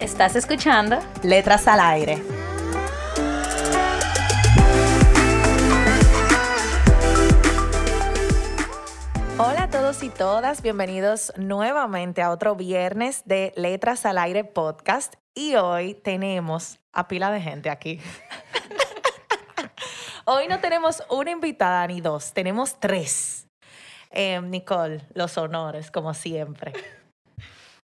¿Estás escuchando? Letras al aire. Hola a todos y todas, bienvenidos nuevamente a otro viernes de Letras al Aire podcast y hoy tenemos a pila de gente aquí. hoy no tenemos una invitada ni dos, tenemos tres. Em, Nicole, los honores como siempre.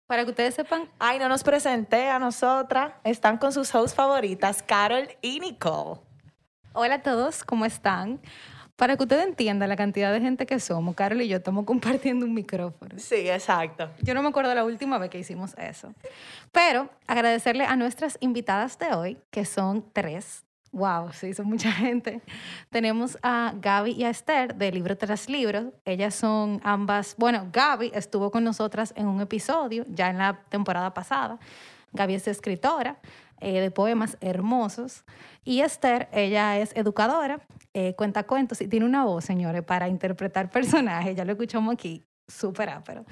Para que ustedes sepan. Ay, no nos presenté a nosotras. Están con sus hosts favoritas, Carol y Nicole. Hola a todos, ¿cómo están? Para que ustedes entiendan la cantidad de gente que somos, Carol y yo estamos compartiendo un micrófono. Sí, exacto. Yo no me acuerdo la última vez que hicimos eso. Pero agradecerle a nuestras invitadas de hoy, que son tres. Wow, sí, son mucha gente. Tenemos a Gaby y a Esther de Libro tras Libro. Ellas son ambas, bueno, Gaby estuvo con nosotras en un episodio ya en la temporada pasada. Gaby es escritora eh, de poemas hermosos. Y Esther, ella es educadora, eh, cuenta cuentos y tiene una voz, señores, para interpretar personajes. Ya lo escuchamos aquí, súper ápero.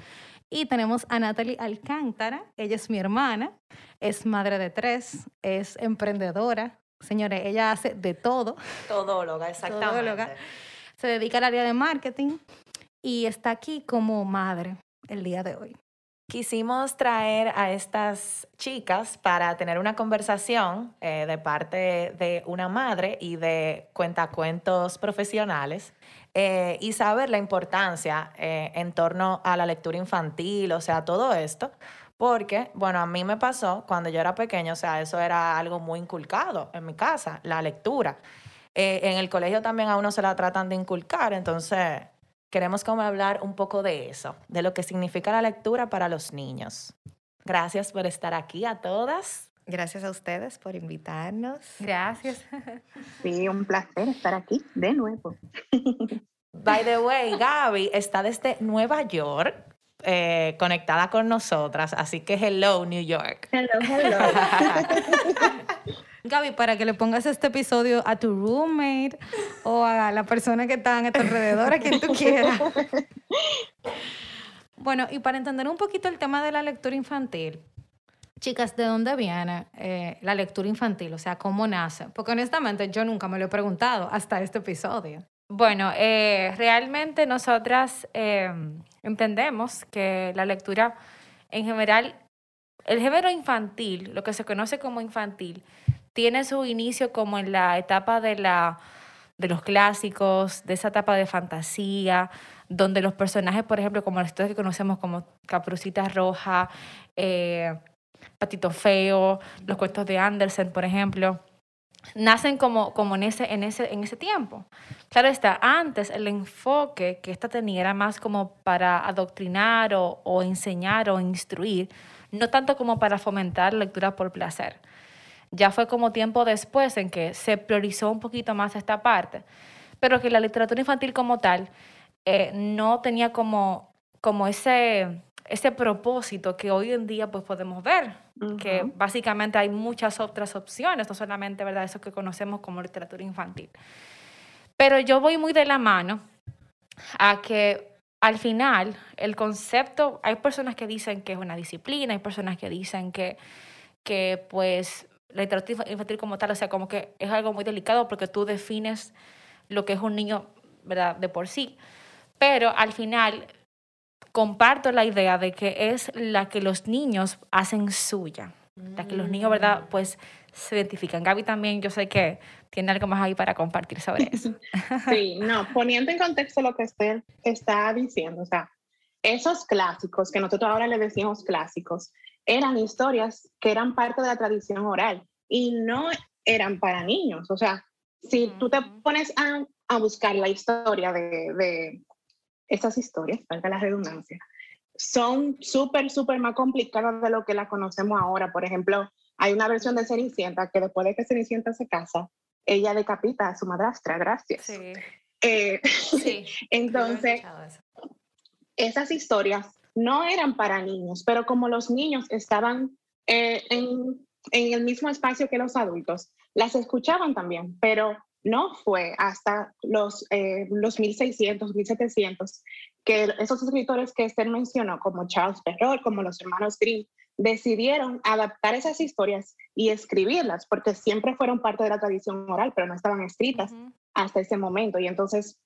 Y tenemos a Natalie Alcántara, ella es mi hermana, es madre de tres, es emprendedora. Señores, ella hace de todo. Todóloga, exactamente. Todóloga. Se dedica al área de marketing y está aquí como madre el día de hoy. Quisimos traer a estas chicas para tener una conversación eh, de parte de una madre y de cuentacuentos profesionales eh, y saber la importancia eh, en torno a la lectura infantil, o sea, todo esto. Porque, bueno, a mí me pasó cuando yo era pequeña, o sea, eso era algo muy inculcado en mi casa, la lectura. en el colegio también a uno se la tratan de inculcar, entonces queremos como hablar un poco de eso, de lo que significa la lectura para los niños. Gracias por estar aquí a todas. Gracias a ustedes por invitarnos. Gracias. Sí, un placer estar aquí de nuevo. By the way, Gaby está desde Nueva York. Eh, conectada con nosotras, así que hello New York. Hello, hello. Gaby, para que le pongas este episodio a tu roommate o a la persona que está a tu alrededor, a quien tú quieras. Bueno, y para entender un poquito el tema de la lectura infantil, chicas, ¿de dónde viene eh, la lectura infantil? O sea, ¿cómo nace? Porque honestamente yo nunca me lo he preguntado hasta este episodio. Bueno, eh, realmente nosotras eh, entendemos que la lectura en general, el género infantil, lo que se conoce como infantil, tiene su inicio como en la etapa de, la, de los clásicos, de esa etapa de fantasía, donde los personajes, por ejemplo, como los que conocemos como Caprucita Roja, eh, Patito Feo, los cuentos de Andersen, por ejemplo, nacen como, como en, ese, en, ese, en ese tiempo. Claro está, antes el enfoque que esta tenía era más como para adoctrinar o, o enseñar o instruir, no tanto como para fomentar lectura por placer. Ya fue como tiempo después en que se priorizó un poquito más esta parte, pero que la literatura infantil como tal eh, no tenía como, como ese, ese propósito que hoy en día pues podemos ver, que básicamente hay muchas otras opciones, no solamente ¿verdad? eso que conocemos como literatura infantil. Pero yo voy muy de la mano a que al final el concepto, hay personas que dicen que es una disciplina, hay personas que dicen que, que pues la literatura infantil como tal, o sea, como que es algo muy delicado porque tú defines lo que es un niño, ¿verdad? De por sí. Pero al final comparto la idea de que es la que los niños hacen suya, la que los niños, ¿verdad? Mm. Pues se identifican. Gaby también, yo sé que tiene algo más ahí para compartir sobre eso. Sí, no, poniendo en contexto lo que usted está diciendo, o sea, esos clásicos, que nosotros ahora le decimos clásicos, eran historias que eran parte de la tradición oral y no eran para niños. O sea, si tú te pones a, buscar la historia de, de estas historias, valga la redundancia, son súper, súper más complicadas de lo que la conocemos ahora. Por ejemplo, hay una versión de Cenicienta que después de que Cenicienta se casa, ella decapita a su madrastra, gracias. Sí. Eh, Sí. entonces, esas historias no eran para niños, pero como los niños estaban eh, en, en el mismo espacio que los adultos, las escuchaban también, pero no fue hasta los, eh, los 1600, 1700 que esos escritores que Esther mencionó, como Charles Perrault, como los hermanos Grimm, decidieron adaptar esas historias y escribirlas, porque siempre fueron parte de la tradición oral, pero no estaban escritas hasta ese momento. Y entonces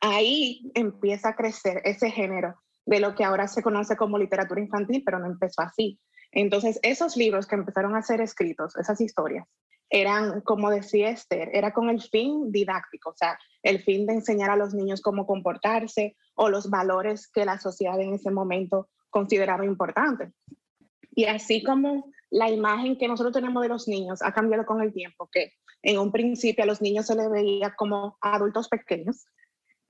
ahí empieza a crecer ese género de lo que ahora se conoce como literatura infantil, pero no empezó así. Entonces esos libros que empezaron a ser escritos, esas historias, eran, como decía Esther, era con el fin didáctico, o sea, el fin de enseñar a los niños cómo comportarse o los valores que la sociedad en ese momento consideraba importantes. Y así como la imagen que nosotros tenemos de los niños ha cambiado con el tiempo, que en un principio a los niños se les veía como adultos pequeños,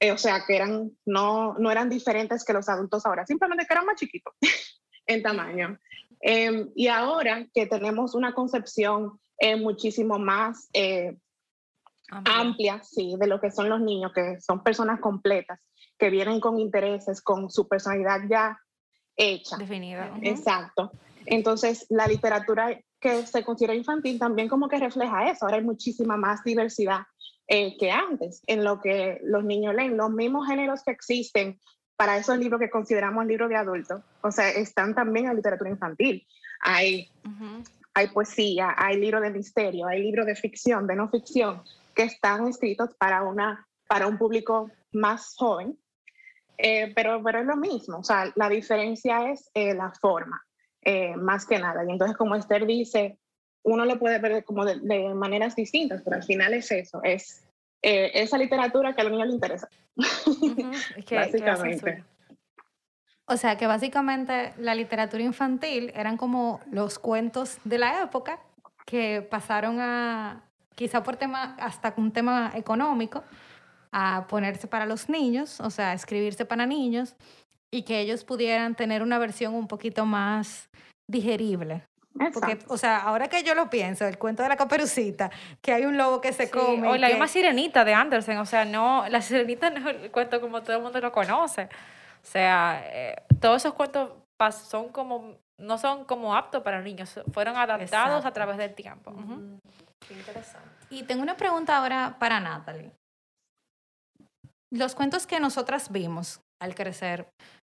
eh, o sea, que eran, no, no eran diferentes que los adultos ahora, simplemente eran más chiquitos en tamaño. Eh, y ahora que tenemos una concepción eh, muchísimo más eh, amplia, sí, de lo que son los niños, que son personas completas, que vienen con intereses, con su personalidad ya hecha. Definida. Exacto. Entonces, la literatura que se considera infantil también como que refleja eso. Ahora hay muchísima más diversidad eh, que antes en lo que los niños leen. Los mismos géneros que existen para esos libros que consideramos libros de adultos, o sea, están también en literatura infantil. Hay hay poesía, hay libros de misterio, hay libros de ficción, de no ficción, que están escritos para, una, para un público más joven, Eh, pero, pero es lo mismo, o sea, la diferencia es eh, la forma, eh, más que nada. Y entonces, como Esther dice, uno lo puede ver como de, de maneras distintas, pero al final es eso, es eh, esa literatura que a los niños les interesa. Es que- Básicamente. O sea que básicamente la literatura infantil eran como los cuentos de la época que pasaron a, quizá por tema, hasta un tema económico, a ponerse para los niños, o sea, escribirse para niños y que ellos pudieran tener una versión un poquito más digerible. Porque, o sea, ahora que yo lo pienso, el cuento de la caperucita, que hay un lobo que se Sí, come. O la que- misma sirenita de Andersen, o sea, no, la sirenita no es el cuento como todo el mundo lo conoce. O sea, eh, todos esos cuentos son como, no son como aptos para niños, fueron adaptados Exacto. a través del tiempo. Qué interesante. Y tengo una pregunta ahora para Natalie. Los cuentos que nosotras vimos al crecer,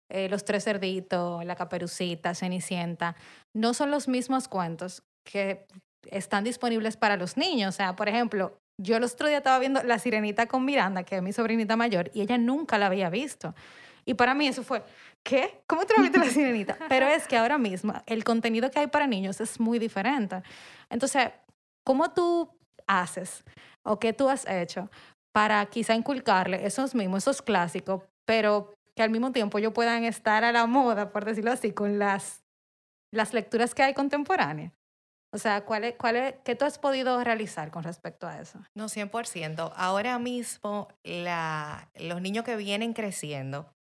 eh, Los Tres Cerditos, La Caperucita, Cenicienta, no son los mismos cuentos que están disponibles para los niños. O sea, por ejemplo, yo el otro día estaba viendo La Sirenita con Miranda, que es mi sobrinita mayor, y ella nunca la había visto. Y para mí eso fue, ¿qué? ¿Cómo no viste La Sirenita? Pero es que ahora mismo el contenido que hay para niños es muy diferente. Entonces, ¿cómo tú haces o qué tú has hecho para quizá inculcarle esos mismos, esos clásicos, pero que al mismo tiempo ellos puedan estar a la moda, por decirlo así, con las, las lecturas que hay contemporáneas? O sea, ¿cuál es, ¿qué tú has podido realizar con respecto a eso? No, 100%. Ahora mismo, la, los niños que vienen creciendo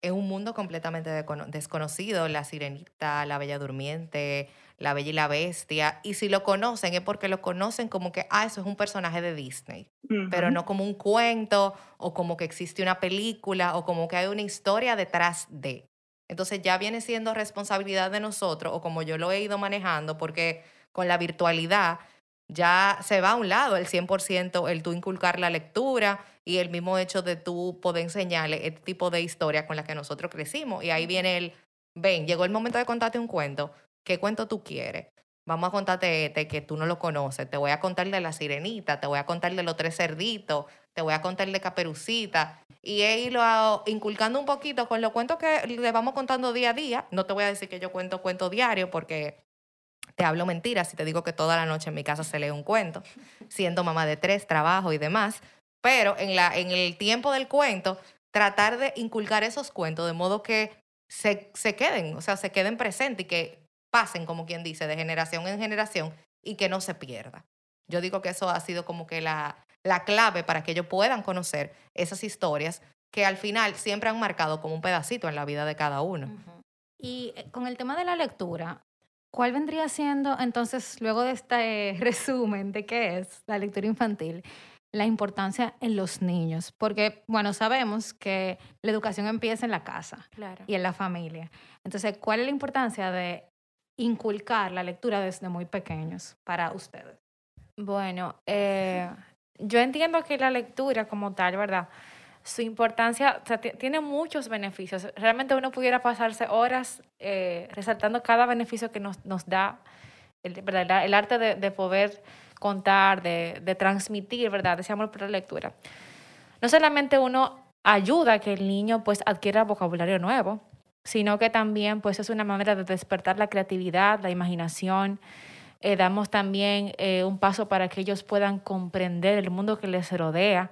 es un mundo completamente desconocido. La sirenita, la bella durmiente, la bella y la bestia. Y si lo conocen es porque lo conocen como que, ah, eso es un personaje de Disney. Pero no como un cuento o como que existe una película o como que hay una historia detrás de. Entonces ya viene siendo responsabilidad de nosotros o como yo lo he ido manejando porque con la virtualidad ya se va a un lado el 100% el tú inculcar la lectura y el mismo hecho de tú poder enseñarle este tipo de historia con la que nosotros crecimos. Y ahí viene el, ven, llegó el momento de contarte un cuento. ¿Qué cuento tú quieres? Vamos a contarte este que tú no lo conoces. Te voy a contar de la sirenita, te voy a contar de los tres cerditos, te voy a contar de Caperucita. Y he ido inculcando un poquito con los cuentos que le vamos contando día a día. No te voy a decir que yo cuento cuento diario porque te hablo mentiras si te digo que toda la noche en mi casa se lee un cuento, siendo mamá de tres, trabajo y demás. Pero en, la, en el tiempo del cuento, tratar de inculcar esos cuentos de modo que se, se queden, o sea, se queden presentes y que pasen, como quien dice, de generación en generación y que no se pierda. Yo digo que eso ha sido como que la, la clave para que ellos puedan conocer esas historias que al final siempre han marcado como un pedacito en la vida de cada uno. Y eh, con el tema de la lectura, ¿cuál vendría siendo entonces, luego de este resumen de qué es la lectura infantil, la importancia en los niños? Porque, bueno, sabemos que la educación empieza en la casa Claro. y en la familia. Entonces, ¿cuál es la importancia de inculcar la lectura desde muy pequeños para ustedes? Bueno, eh, yo entiendo que la lectura como tal, ¿verdad? Su importancia, tiene muchos beneficios. Realmente uno pudiera pasarse horas eh, resaltando cada beneficio que nos, nos da el, arte de, de poder contar, de, de transmitir, ¿verdad? Ese amor por la lectura. No solamente uno ayuda a que el niño pues adquiera vocabulario nuevo, sino que también pues es una manera de despertar la creatividad, la imaginación, eh, damos también eh, un paso para que ellos puedan comprender el mundo que les rodea.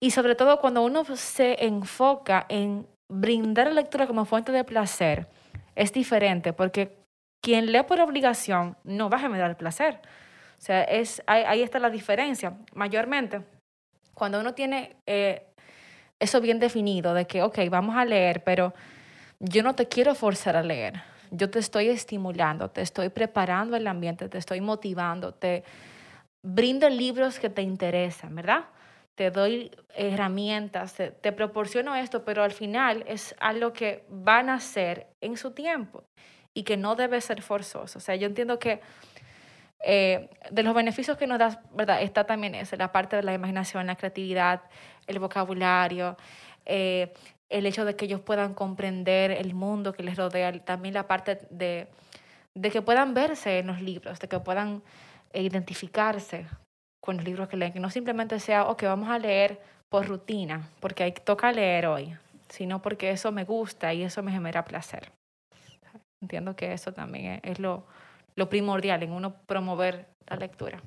Y sobre todo cuando uno se enfoca en brindar la lectura como fuente de placer, es diferente porque quien lee por obligación no va a generar placer. O sea, es, ahí, está la diferencia. Mayormente, cuando uno tiene eh, eso bien definido de que, ok, vamos a leer, pero yo no te quiero forzar a leer. Yo te estoy estimulando, te estoy preparando el ambiente, te estoy motivando, te brindo libros que te interesan, ¿verdad? Te doy herramientas, te, proporciono esto, pero al final es algo que van a hacer en su tiempo y que no debe ser forzoso. O sea, yo entiendo que eh, de los beneficios que nos da, ¿verdad? Está también esa, la parte de la imaginación, la creatividad, el vocabulario, eh, el hecho de que ellos puedan comprender el mundo que les rodea, también la parte de, de que puedan verse en los libros, de que puedan eh, identificarse con los libros que leen, que no simplemente sea, ok, vamos a leer por rutina, porque hay, toca leer hoy, sino porque eso me gusta y eso me genera placer. Entiendo que eso también es, lo, lo primordial en uno promover la lectura.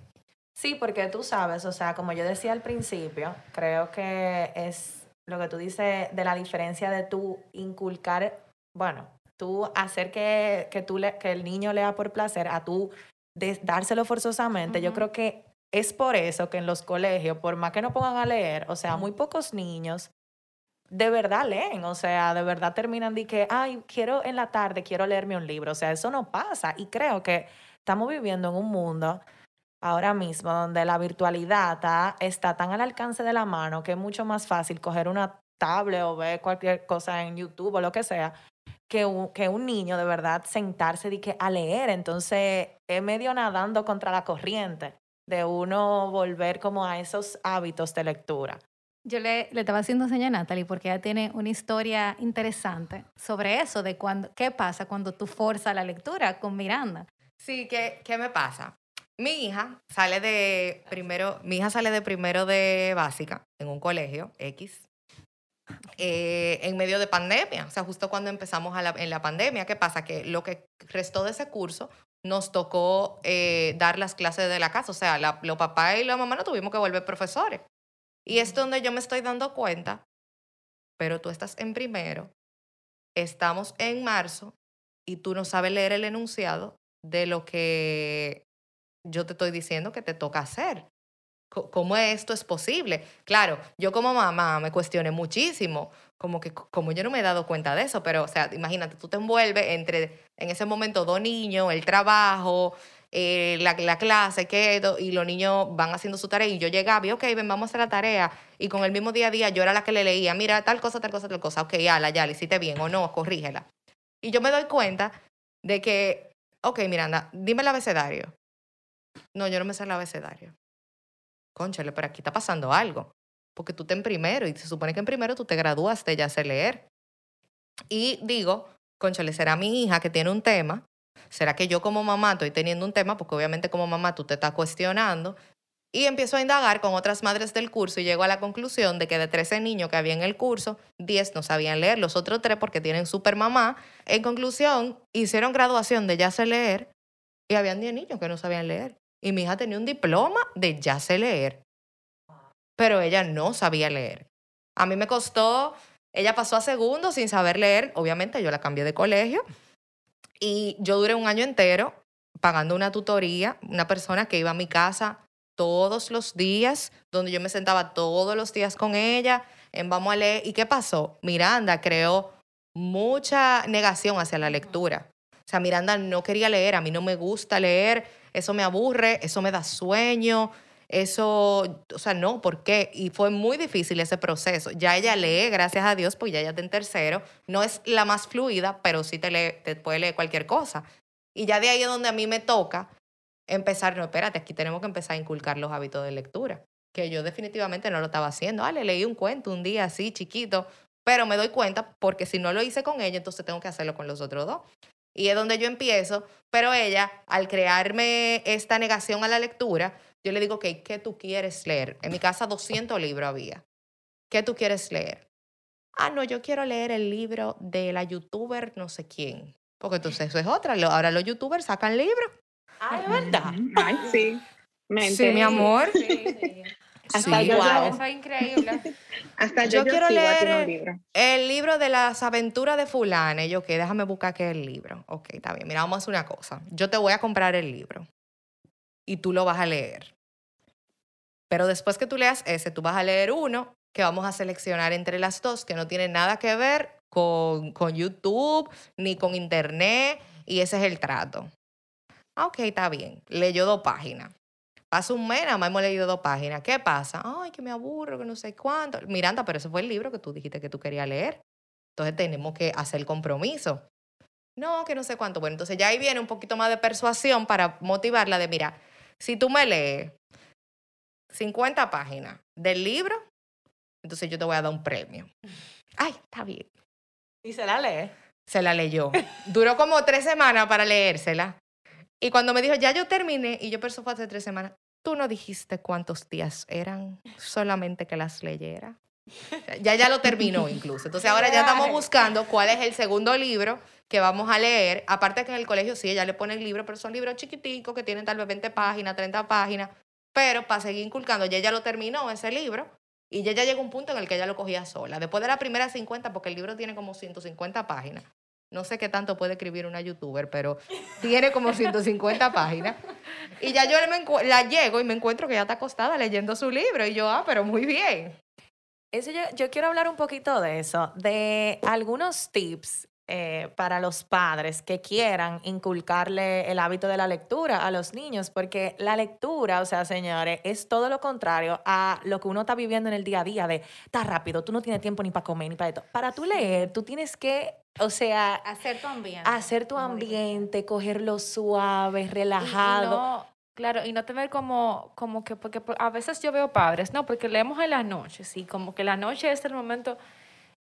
Sí, porque tú sabes, o sea, como yo decía al principio, creo que es lo que tú dices de la diferencia de tú inculcar, bueno, tú hacer que, que, tú le- que el niño lea por placer, a tú de- dárselo forzosamente. Yo creo que es por eso que en los colegios, por más que no pongan a leer, o sea, muy pocos niños de verdad leen, o sea, de verdad terminan de que, ay, quiero en la tarde, quiero leerme un libro, o sea, eso no pasa. Y creo que estamos viviendo en un mundo ahora mismo donde la virtualidad está, está tan al alcance de la mano que es mucho más fácil coger una tablet o ver cualquier cosa en YouTube o lo que sea, que un, que un niño de verdad sentarse de que a leer. Entonces es medio nadando contra la corriente de uno volver como a esos hábitos de lectura. Yo le, le estaba haciendo señal a Natalie porque ella tiene una historia interesante sobre eso, de cuando, qué pasa cuando tú forzas la lectura con Miranda. Sí, ¿qué, ¿qué me pasa? Mi hija sale de primero, mi hija sale de primero de básica en un colegio X eh, en medio de pandemia, o sea, justo cuando empezamos a la- en la pandemia. ¿Qué pasa? Que lo que restó de ese curso nos tocó eh, dar las clases de la casa, o sea, la- los papás y la mamá no tuvimos que volver profesores. Y es donde yo me estoy dando cuenta, pero tú estás en primero, estamos en marzo y tú no sabes leer el enunciado de lo que yo te estoy diciendo que te toca hacer. ¿Cómo esto es posible? Claro, yo como mamá me cuestioné muchísimo, como que como yo no me he dado cuenta de eso, pero o sea, imagínate, tú te envuelves entre en ese momento dos niños, el trabajo, eh, la, la clase, que y los niños van haciendo su tarea y yo llegaba y, ok, ven, vamos a hacer la tarea, y con el mismo día a día yo era la que le leía, mira, tal cosa, tal cosa, tal cosa, ok, ala, ya, le hiciste bien o no, corrígela. Y yo me doy cuenta de que, ok, Miranda, dime el abecedario. No, yo no me sé el abecedario. Conchale, pero aquí está pasando algo. Porque tú te en primero y se supone que en primero tú te graduaste, ya sé leer. Y digo, conchale, será mi hija que tiene un tema. ¿Será que yo como mamá estoy teniendo un tema? Porque obviamente como mamá tú te estás cuestionando. Y empiezo a indagar con otras madres del curso y llego a la conclusión de que de 13 niños que había en el curso, 10 no sabían leer, los otros 3 porque tienen super mamá. En conclusión, hicieron graduación de ya sé leer y habían 10 niños que no sabían leer. Y mi hija tenía un diploma de ya sé leer, pero ella no sabía leer. A mí me costó, ella pasó a segundo sin saber leer, obviamente yo la cambié de colegio y yo duré un año entero pagando una tutoría, una persona que iba a mi casa todos los días, donde yo me sentaba todos los días con ella, en vamos a leer. ¿Y qué pasó? Miranda creó mucha negación hacia la lectura. O sea, Miranda no quería leer, a mí no me gusta leer, eso me aburre, eso me da sueño, eso, o sea, no, ¿por qué? Y fue muy difícil ese proceso. Ya ella lee, gracias a Dios, pues ya ella está en tercero. No es la más fluida, pero sí te, lee, te puede leer cualquier cosa. Y ya de ahí es donde a mí me toca empezar, no, espérate, aquí tenemos que empezar a inculcar los hábitos de lectura, que yo definitivamente no lo estaba haciendo. Ah, le leí un cuento un día así, chiquito, pero me doy cuenta porque si no lo hice con ella, entonces tengo que hacerlo con los otros dos. Y es donde yo empiezo, pero ella, al crearme esta negación a la lectura, yo le digo, ok, ¿qué tú quieres leer? En mi casa 200 libros había. ¿Qué tú quieres leer? Ah, no, yo quiero leer el libro de la youtuber no sé quién. Porque entonces eso es otra. Ahora los youtubers sacan libros. Ay, ¿verdad? Ay, sí. Sí, mi amor. Sí, sí. Hasta Sí, yo, wow. yo- Eso es increíble. hasta Yo yo, yo quiero leer- un libro. El libro de las aventuras de fulana. Y yo, ok, déjame buscar qué es el libro. Ok, está bien. Mira, vamos a hacer una cosa. Yo te voy a comprar el libro. Y tú lo vas a leer. Pero después que tú leas ese, tú vas a leer uno que vamos a seleccionar entre las dos, que no tiene nada que ver con, con YouTube ni con Internet. Y ese es el trato. Ah, ok, está bien. Leyó dos páginas. Pasa un mes, nada más hemos leído dos páginas. ¿Qué pasa? Ay, que me aburro, que no sé cuánto. Miranda, pero ese fue el libro que tú dijiste que tú querías leer. Entonces tenemos que hacer el compromiso. No, que no sé cuánto. Bueno, entonces ya ahí viene un poquito más de persuasión para motivarla de, mira, si tú me lees 50 páginas del libro, entonces yo te voy a dar un premio. Ay, está bien. Y se la lee. Se la leyó. Duró como tres semanas para leérsela. Y cuando me dijo, ya yo terminé, y yo, eso fue hace tres semanas, tú no dijiste cuántos días eran, solamente que las leyera. Ya ya lo terminó incluso. Entonces ahora ya estamos buscando cuál es el segundo libro que vamos a leer. Aparte que en el colegio sí, ella le pone el libro, pero son libros chiquiticos que tienen tal vez 20 páginas, 30 páginas. Pero para seguir inculcando, ya ella lo terminó ese libro y ya ya llegó un punto en el que ella lo cogía sola. Después de la primera 50, porque el libro tiene como 150 páginas. No sé qué tanto puede escribir una youtuber, pero tiene como 150 páginas. Y ya yo me la llego y me encuentro que ya está acostada leyendo su libro. Y yo, ah, pero muy bien. Eso yo, yo quiero hablar un poquito de eso, de algunos tips eh, para los padres que quieran inculcarle el hábito de la lectura a los niños, porque la lectura, o sea, señores, es todo lo contrario a lo que uno está viviendo en el día a día de, está rápido, tú no tienes tiempo ni para comer ni para esto. Para tú leer, tú tienes que, o sea, Hacer tu ambiente. hacer tu ambiente, cogerlo suave, Y- y relajado. no- claro, y no tener como, como que, porque por- a veces yo veo padres, no, porque leemos en las noches, y como que la noche es el momento,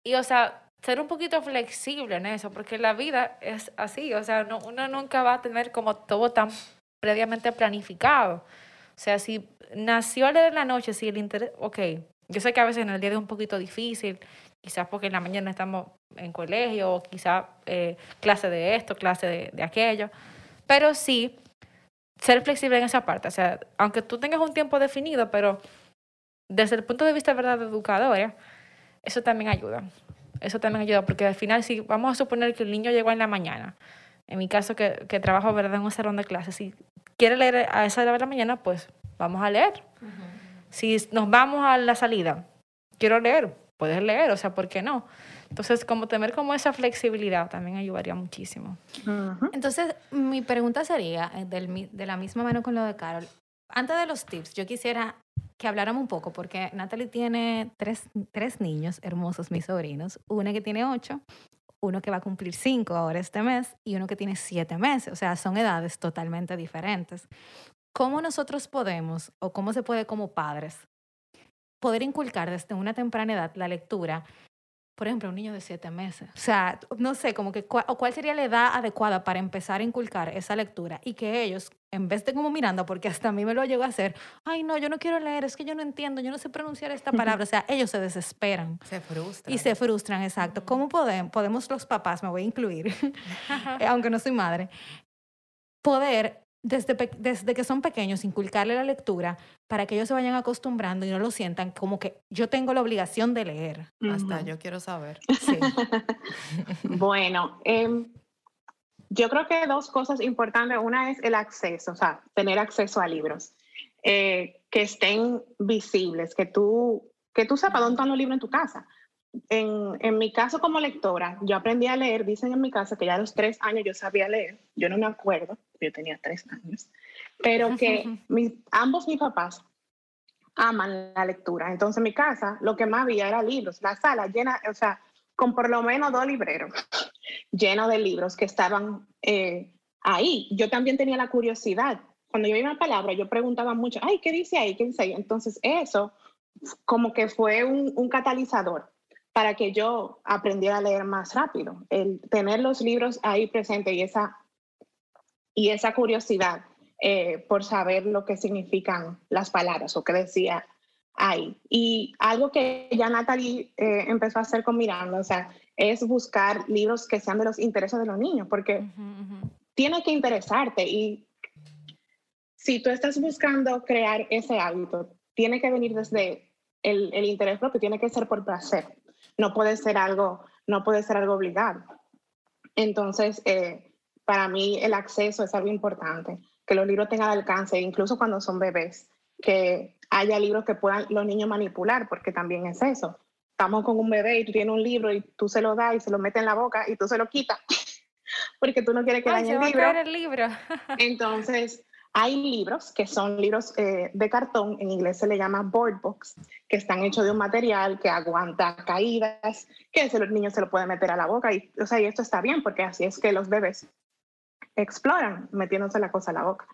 y o sea, ser un poquito flexible en eso, porque la vida es así, o sea, no, uno nunca va a tener como todo tan previamente planificado. O sea, si nació a leer en la noche, si el interés, ok, yo sé que a veces en el día es un poquito difícil, quizás porque en la mañana estamos en colegio, o quizás eh, clase de esto, clase de, de aquello, pero sí ser flexible en esa parte. O sea, aunque tú tengas un tiempo definido, pero desde el punto de vista verdad de educadora, eso también ayuda. Eso también ayuda, porque al final, si vamos a suponer que el niño llegó en la mañana, en mi caso que, que trabajo ¿verdad? en un salón de clases, si quiere leer a esa hora de la mañana, pues vamos a leer. Si nos vamos a la salida, quiero leer, puedes leer, o sea, ¿por qué no? Entonces, como tener como esa flexibilidad también ayudaría muchísimo. Ujú. Entonces, mi pregunta sería, eh, del mi- de la misma mano con lo de Carol, antes de los tips, yo quisiera que habláramos un poco, porque Natalie tiene tres, tres niños hermosos, mis sobrinos, una que tiene ocho, uno que va a cumplir cinco ahora este mes y uno que tiene siete meses, o sea, son edades totalmente diferentes. ¿Cómo nosotros podemos, o cómo se puede como padres, poder inculcar desde una temprana edad la lectura por ejemplo, un niño de siete meses. O sea, no sé, como que cua- o cuál sería la edad adecuada para empezar a inculcar esa lectura y que ellos, en vez de como mirando, porque hasta a mí me lo llegó a hacer, ay, no, yo no quiero leer, es que yo no entiendo, yo no sé pronunciar esta palabra. O sea, ellos se desesperan Se frustra. y se frustran, exacto. ¿Cómo podemos, podemos los papás, me voy a incluir, aunque no soy madre, poder desde, desde que son pequeños inculcarle la lectura para que ellos se vayan acostumbrando y no lo sientan como que yo tengo la obligación de leer? Hasta yo quiero saber. Sí. Bueno, em, yo creo que dos cosas importantes. Una es el acceso, o sea, tener acceso a libros eh, que estén visibles, que tú, que tú sepas dónde están los libros en tu casa. En, en, mi caso como lectora, yo aprendí a leer, dicen en mi casa que ya a los tres años yo sabía leer, yo no me acuerdo, yo tenía tres años, pero que mis, ambos mis papás aman la lectura. Entonces en mi casa lo que más había era libros, la sala llena, o sea, con por lo menos dos libreros llenos de libros que estaban eh, ahí. Yo también tenía la curiosidad. Cuando yo iba a palabra, yo preguntaba mucho, ay, ¿qué dice ahí? ¿Qué dice ahí? Entonces eso como que fue un, un catalizador para que yo aprendiera a leer más rápido. El tener los libros ahí presentes y esa, y esa curiosidad eh, por saber lo que significan las palabras o qué decía ahí. Y algo que ya Natalie eh, empezó a hacer con Miranda, o sea, es buscar libros que sean de los intereses de los niños, porque tiene que interesarte y si tú estás buscando crear ese hábito, tiene que venir desde el, el interés propio, tiene que ser por placer no puede ser algo, no puede ser algo obligado. Entonces, eh, para mí el acceso es algo importante, que los libros tengan alcance, incluso cuando son bebés, que haya libros que puedan los niños manipular, porque también es eso. Estamos con un bebé y tú tienes un libro y tú se lo das y se lo metes en la boca y tú se lo quitas, porque tú no quieres que dañe el libro. el libro. Entonces, hay libros que son libros eh, de cartón, en inglés se le llama board books, que están hechos de un material que aguanta caídas, que los niños se lo pueden meter a la boca. Y, o sea, y esto está bien porque así es que los bebés exploran metiéndose la cosa a la boca.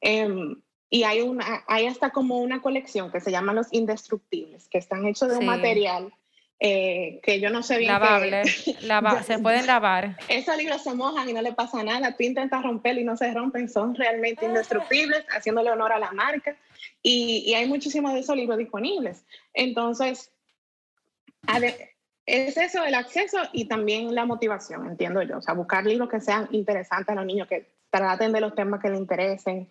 Em, y hay, una, hay hasta como una colección que se llama los indestructibles, que están hechos de un material eh, que yo no sé bien. Lavable, se pueden lavar. Esos libros se mojan y no le pasa nada. Tú intentas romperlo y no se rompen, son realmente indestructibles, haciéndole honor a la marca. Y, y hay muchísimos de esos libros disponibles. Entonces, es eso, el acceso y también la motivación, entiendo yo. O sea, buscar libros que sean interesantes a los niños, que traten de los temas que les interesen.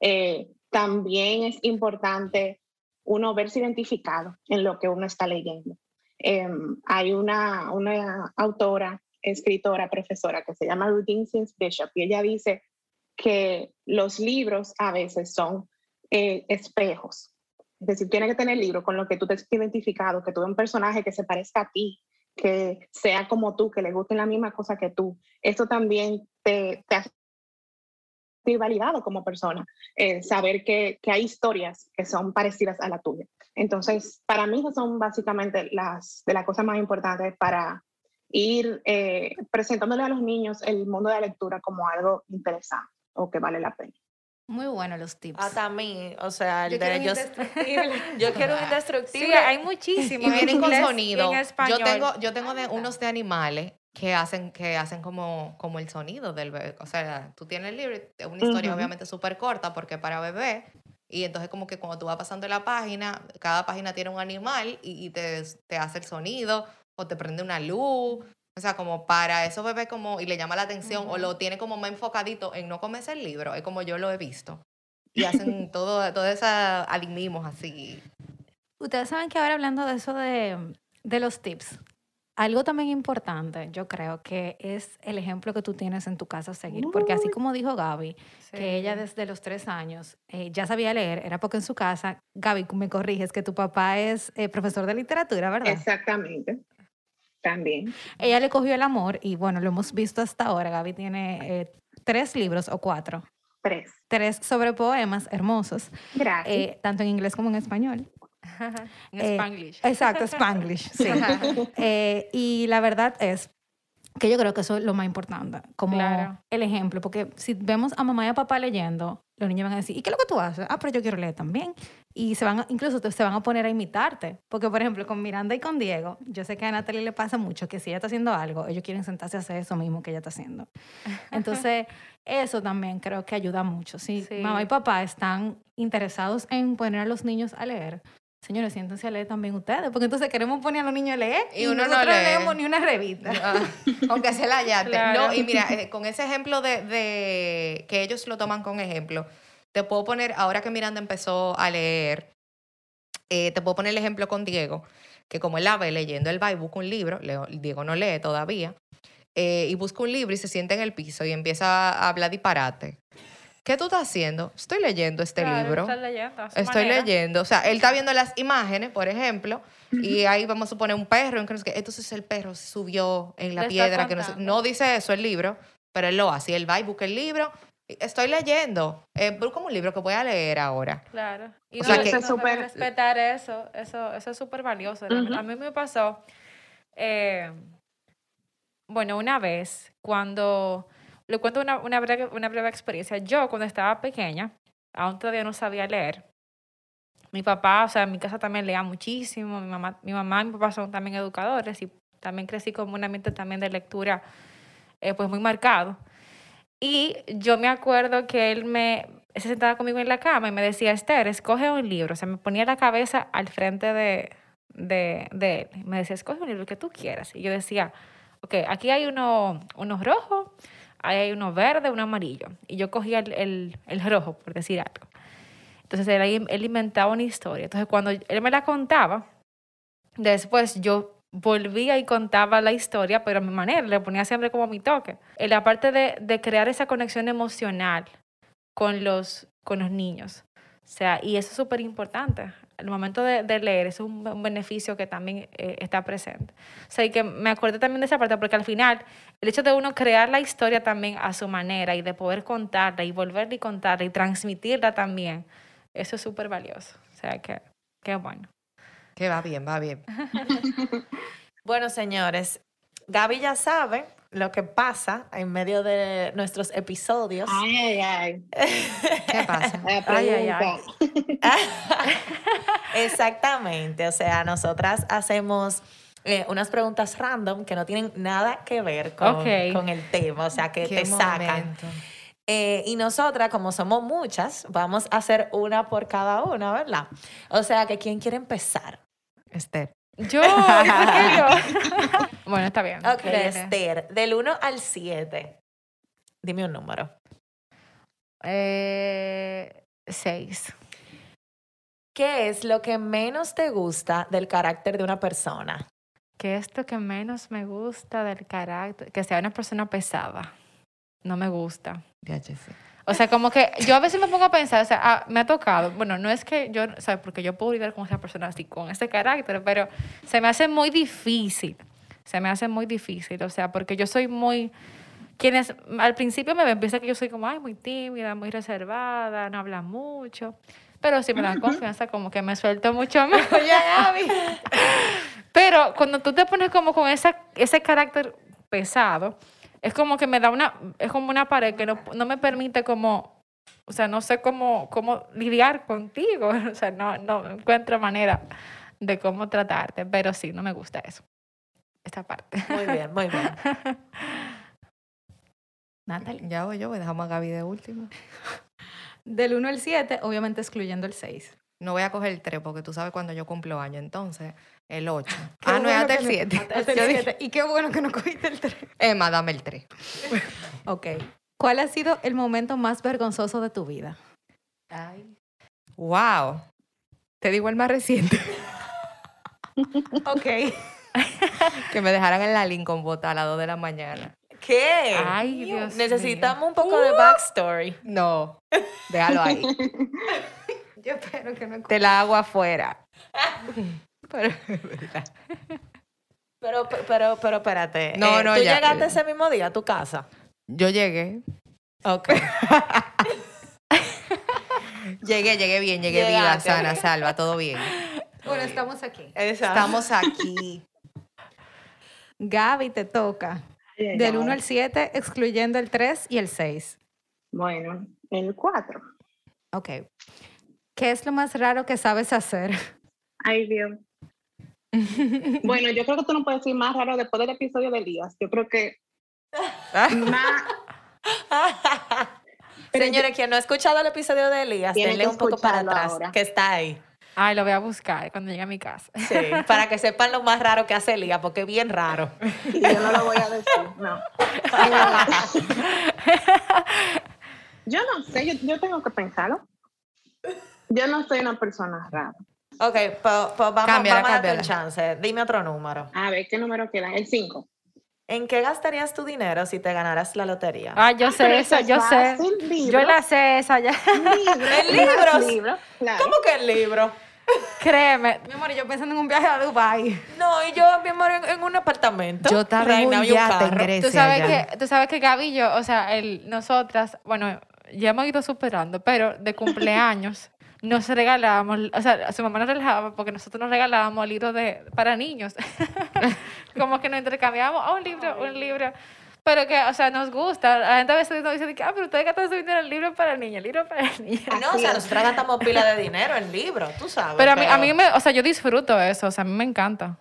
Eh, también es importante uno verse identificado en lo que uno está leyendo. Em, hay una, una autora, escritora, profesora que se llama Sims Bishop y ella dice que los libros a veces son eh, espejos. Es decir, tiene que tener libro con lo que tú te has identificado, que tú un personaje que se parezca a ti, que sea como tú, que le guste la misma cosa que tú. Esto también te, te hace validado como persona, eh, saber que, que, hay historias que son parecidas a la tuya. Entonces, para mí son básicamente las de las cosas más importantes para ir eh, presentándole a los niños el mundo de la lectura como algo interesante o que vale la pena. Muy bueno los tips. Hasta a mí, o sea, el yo de quiero yo quiero un indestructible. Sí, hay muchísimos. Y vienen con sonido. Yo tengo, yo tengo de, unos de animales que hacen, que hacen como, como el sonido del bebé. O sea, tú tienes el libro, es una historia obviamente súper corta porque para bebé, y entonces como que cuando tú vas pasando la página, cada página tiene un animal y, te, te, hace el sonido o te prende una luz. O sea, como para esos bebés como, y le llama la atención o lo tiene como más enfocadito en no comerse el libro, es como yo lo he visto. Y hacen todo, ese animimos así. Ustedes saben que ahora hablando de eso de, de los tips, algo también importante, yo creo que es el ejemplo que tú tienes en tu casa a seguir, porque así como dijo Gaby, que ella desde los tres años eh, ya sabía leer, era porque en su casa, Gaby, me corriges, que tu papá es eh, profesor de literatura, ¿verdad? Exactamente, también. Ella le cogió el amor y bueno, lo hemos visto hasta ahora, Gaby tiene eh, tres libros o cuatro. Tres. Tres sobre poemas hermosos. Gracias. tanto en inglés como en español. en eh, Spanglish. Exacto, Spanglish, sí. Eh, y la verdad es que yo creo que eso es lo más importante, como el ejemplo, porque si vemos a mamá y a papá leyendo, los niños van a decir, ¿y qué es lo que tú haces? Ah, pero yo quiero leer también. Y se van incluso se van a poner a imitarte, porque por ejemplo con Miranda y con Diego, yo sé que a Natalie le pasa mucho que si ella está haciendo algo, ellos quieren sentarse a hacer eso mismo que ella está haciendo. Entonces, eso también creo que ayuda mucho. Si sí. mamá y papá están interesados en poner a los niños a leer, Señores, siéntense a leer también ustedes, porque entonces queremos poner a los niños a leer y, uno no leemos ni una revista. Ah, aunque se la yate. No, y mira, eh, con ese ejemplo de, de, que ellos lo toman con ejemplo, te puedo poner, ahora que Miranda empezó a leer, eh, te puedo poner el ejemplo con Diego, que como él la ve leyendo, va y busca un libro, Diego no lee todavía, eh, y busca un libro y se sienta en el piso y empieza a hablar disparate ¿qué tú estás haciendo? Estoy leyendo este Claro, libro. estás leyendo, Estoy manera. leyendo. O sea, él está viendo las imágenes, por ejemplo, y ahí vamos a suponer un perro. Entonces el perro se subió en la Le piedra. que no, sé- contando. no dice eso el libro, pero él lo hace. Él va y busca el libro. Estoy leyendo. Eh, busca un libro que voy a leer ahora. Claro. Y O no, sea que- súper- respetar eso, eso, eso es súper valioso. A mí me pasó, eh, bueno, una vez, cuando, le cuento una, una, breve, una breve experiencia. Yo, cuando estaba pequeña, aún todavía no sabía leer. Mi papá, o sea, en mi casa también leía muchísimo. Mi mamá, mi mamá y mi papá son también educadores y también crecí con un ambiente también de lectura, eh, pues muy marcado. Y yo me acuerdo que él me se sentaba conmigo en la cama y me decía, Esther, escoge un libro. O sea, me ponía la cabeza al frente de, de, de él. Me decía, escoge un libro que tú quieras. Y yo decía, ok, aquí hay uno, uno rojo, hay uno verde, uno amarillo. Y yo cogía el, el, el rojo, por decir algo. Entonces él, él inventaba una historia. Entonces cuando él me la contaba, después yo volvía y contaba la historia, pero a mi manera, le ponía siempre como mi toque. En la parte de, de crear esa conexión emocional con los, con los niños. O sea, y eso es súper importante. El momento de, de leer, eso es un, un beneficio que también eh, está presente. O sea, y que me acordé también de esa parte, porque al final, el hecho de uno crear la historia también a su manera y de poder contarla y volverla y contarla y transmitirla también, eso es súper valioso. O sea, que, que bueno. Que va bien, va bien. Bueno, señores, Gaby ya sabe lo que pasa en medio de nuestros episodios. Ay, ay, ay. ¿Qué pasa? La Ay, ay. Exactamente, o sea, nosotras hacemos eh, unas preguntas random que no tienen nada que ver con, con el tema, o sea, que Qué te sacan. momento. Eh, y nosotras, como somos muchas, vamos a hacer una por cada una, ¿verdad? O sea, que ¿quién quiere empezar? Esther. Yo, ¿por qué yo? bueno, está bien. Ok, Dele. Esther, del 1 al 7, dime un número. Eh, seis. ¿Qué es lo que menos te gusta del carácter de una persona? Que es lo que menos me gusta del carácter, que sea una persona pesada. No me gusta. DHC. O sea, como que yo a veces me pongo a pensar, o sea, ah, me ha tocado, bueno, no es que yo, o sea, porque yo puedo lidiar con esa persona así, con ese carácter, pero se me hace muy difícil, se me hace muy difícil, o sea, porque yo soy muy, quienes al principio me ven, piensan que yo soy como, ay, muy tímida, muy reservada, no habla mucho, pero si me dan confianza, como que me suelto mucho más. Pero cuando tú te pones como con esa, ese carácter pesado, es como que me da una, es como una pared que no, no me permite como, o sea, no sé cómo, cómo lidiar contigo, o sea, no, no encuentro manera de cómo tratarte, pero sí, no me gusta eso, esta parte. Muy bien, muy bien. Natalie. Ya voy yo, voy dejar a Gaby de último. Del 1 al 7, obviamente excluyendo el 6. No voy a coger el 3 porque tú sabes cuando yo cumplo año, entonces el 8. Qué Ah, no, es hasta el que no- 7. hasta el 7. Y qué bueno que no cogiste el 3. Emma, dame el 3. Ok. ¿Cuál ha sido el momento más vergonzoso de tu vida? Wow. Te digo el más reciente. Ok. que me dejaran en la Lincoln bota a las 2 de la mañana. ¿Qué? Ay, Dios mío. Necesitamos un poco de backstory. No, déjalo ahí. Yo espero que no. Te la hago afuera. Pero es verdad. Pero, pero, pero espérate. No, eh, no, ¿Tú ya. llegaste ese mismo día a tu casa? Yo llegué. Ok. Llegué, llegué bien, llegué viva, sana, salva, todo bien. Bueno, estamos aquí. Estamos aquí. Gaby, te toca. Ay, Del ay. 1 al 7, excluyendo el 3 y el 6. Bueno, el 4. Ok. ¿Qué es lo más raro que sabes hacer? Ay, Dios. bueno, yo creo que tú no puedes decir más raro después del episodio de Elías. Yo creo que más... Señores, quien no ha escuchado el episodio de Elías, denle un poco para atrás, ahora. que está ahí. Ay, lo voy a buscar cuando llegue a mi casa. Sí, para que sepan lo más raro que hace Elías, porque es bien raro. Y yo no lo voy a decir, no. yo no sé, yo, yo tengo que pensarlo. Yo no soy una persona rara. Ok, pues, pues vamos, Cámbiala, vamos a darte un cámbiala. chance. Dime otro número. A ver, ¿qué número queda? El 5. ¿En qué gastarías tu dinero si te ganaras la lotería? Ah, yo Pero sé eso eso, es yo sé. fácil, Yo libros. la sé esa ya. Libros, ¿En libros? libros, claro. ¿Cómo que el libro? Créeme. Mi amor, yo pensando en un viaje a Dubai. No, y yo, mi amor, en, en un apartamento. Yo estaba en un Reina y un yate en carro. Grecia. Tú sabes que, tú sabes que Gaby y yo, o sea, el, nosotras, bueno, ya hemos ido superando, pero de cumpleaños nos regalábamos, o sea, su mamá nos regalaba porque nosotros nos regalábamos libros de, para niños. Como que nos intercambiábamos oh, un libro, un libro. Pero que, o sea, nos gusta. La gente a veces nos dice, ah, pero ustedes gastan su dinero en libros para niños, libros para niños. No, o sea, nosotros gastamos pila de dinero en libros, tú sabes. Pero a mí, a mí me, o sea, yo disfruto eso, o sea, a mí me encanta.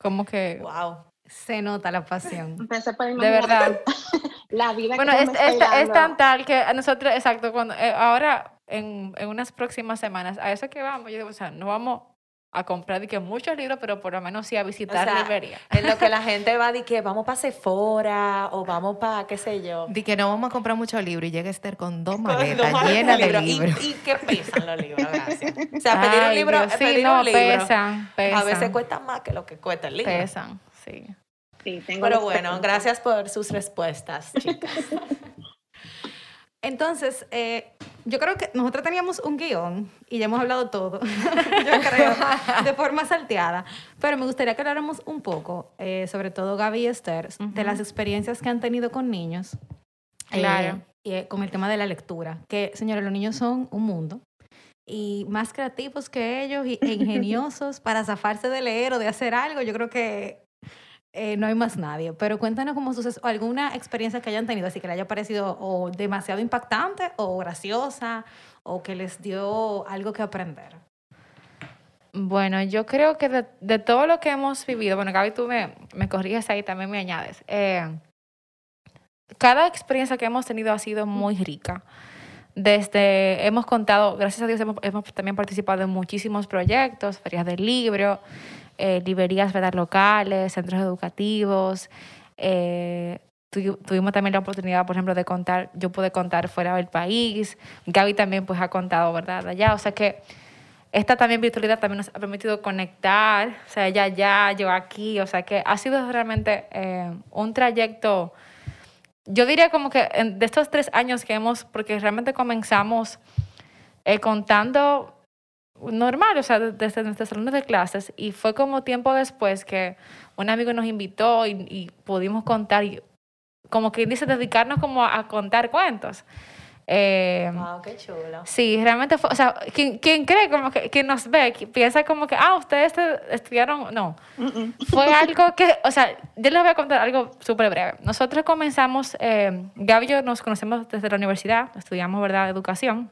Como que, Wow. Se nota la pasión. De verdad. La vida Bueno, que es, es, es tan tal que a nosotros, exacto, cuando eh, ahora en, en unas próximas semanas, a eso que vamos, yo digo, o sea, no vamos a comprar de que muchos libros, pero por lo menos sí a O visitar sea, librerías. en lo que la gente va de que vamos para Sephora o vamos para qué sé yo. Di que no vamos a comprar muchos libros y llega Esther con dos Con maletas dos maletas llenas de libros. ¿Y, ¿Y qué pesan los libros? Gracias. O sea, pedir un libro, Dios, sí, pedir no, un libro pesan, pesan. a veces cuesta más que lo que cuesta el libro. Pesan, sí. Sí, tengo Pero bueno, gracias por sus respuestas, chicas. Entonces, eh, yo creo que nosotros teníamos un guion y ya hemos hablado todo, yo creo, de forma salteada. Pero me gustaría que habláramos un poco, eh, sobre todo Gaby y Esther, de las experiencias que han tenido con niños. eh, Claro. y eh, con el tema de la lectura. Que, señores, los niños son un mundo. Y más creativos que ellos y- e ingeniosos para zafarse de leer o de hacer algo, yo creo que eh, no hay más nadie. Pero cuéntanos como suceso, alguna experiencia que hayan tenido, así que le haya parecido o demasiado impactante o graciosa o que les dio algo que aprender. Bueno, yo creo que de, de todo lo que hemos vivido, bueno, Gaby, tú me, me corriges ahí, también me añades. eh, cada experiencia que hemos tenido ha sido muy rica. Desde, hemos contado, gracias a Dios, hemos, hemos también participado en muchísimos proyectos, ferias del libro, eh, librerías ¿verdad? locales, centros educativos. eh, tuvi- tuvimos también la oportunidad, por ejemplo, de contar, yo pude contar fuera del país, Gaby también pues ha contado, ¿verdad? Allá, o sea que esta también virtualidad también nos ha permitido conectar, o sea, ella allá, yo aquí, o sea que ha sido realmente eh, un trayecto, yo diría como que de estos tres años que hemos, porque realmente comenzamos eh, contando normal, o sea, de- desde nuestros salones de clases, y fue como tiempo después que un amigo nos invitó y, y pudimos contar, y como que dice, dedicarnos como a, contar cuentos. Eh, wow, qué chulo. Sí, realmente fue, o sea, quien, quien cree como que, quien nos ve, piensa como que, ah, ustedes te- estudiaron, no, Mm, mm. fue algo que, o sea, yo les voy a contar algo súper breve. Nosotros comenzamos, eh, Gaby y yo nos conocemos desde la universidad, estudiamos, ¿verdad?, educación.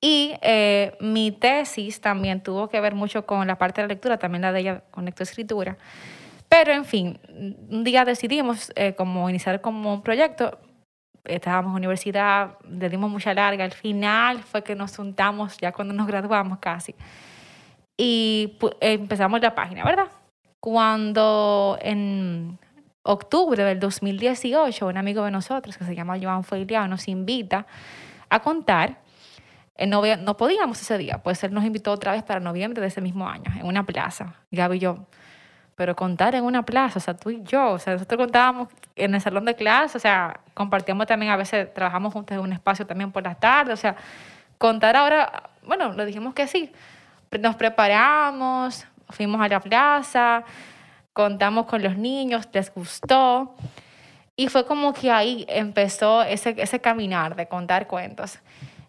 Y eh, mi tesis también tuvo que ver mucho con la parte de la lectura, también la de ella con lectoescritura. Pero, en fin, un día decidimos eh, como iniciar como un proyecto. Estábamos en universidad, le dimos mucha larga. Al final fue que nos juntamos ya cuando nos graduamos casi. Y empezamos la página, ¿verdad? Cuando en octubre del 2018, un amigo de nosotros que se llama Joan Feiliao nos invita a contar. Eh, No, podíamos ese día, pues él nos invitó otra vez para noviembre de ese mismo año, en una plaza. Gaby y yo, pero contar en una plaza, o sea, tú y yo, o sea, nosotros contábamos en el salón de clase, o sea, compartíamos también, a veces trabajamos juntos en un espacio también por las tardes, o sea, contar ahora, bueno, lo dijimos que sí, nos preparamos, fuimos a la plaza, contamos con los niños, les gustó, y fue como que ahí empezó ese, ese caminar de contar cuentos.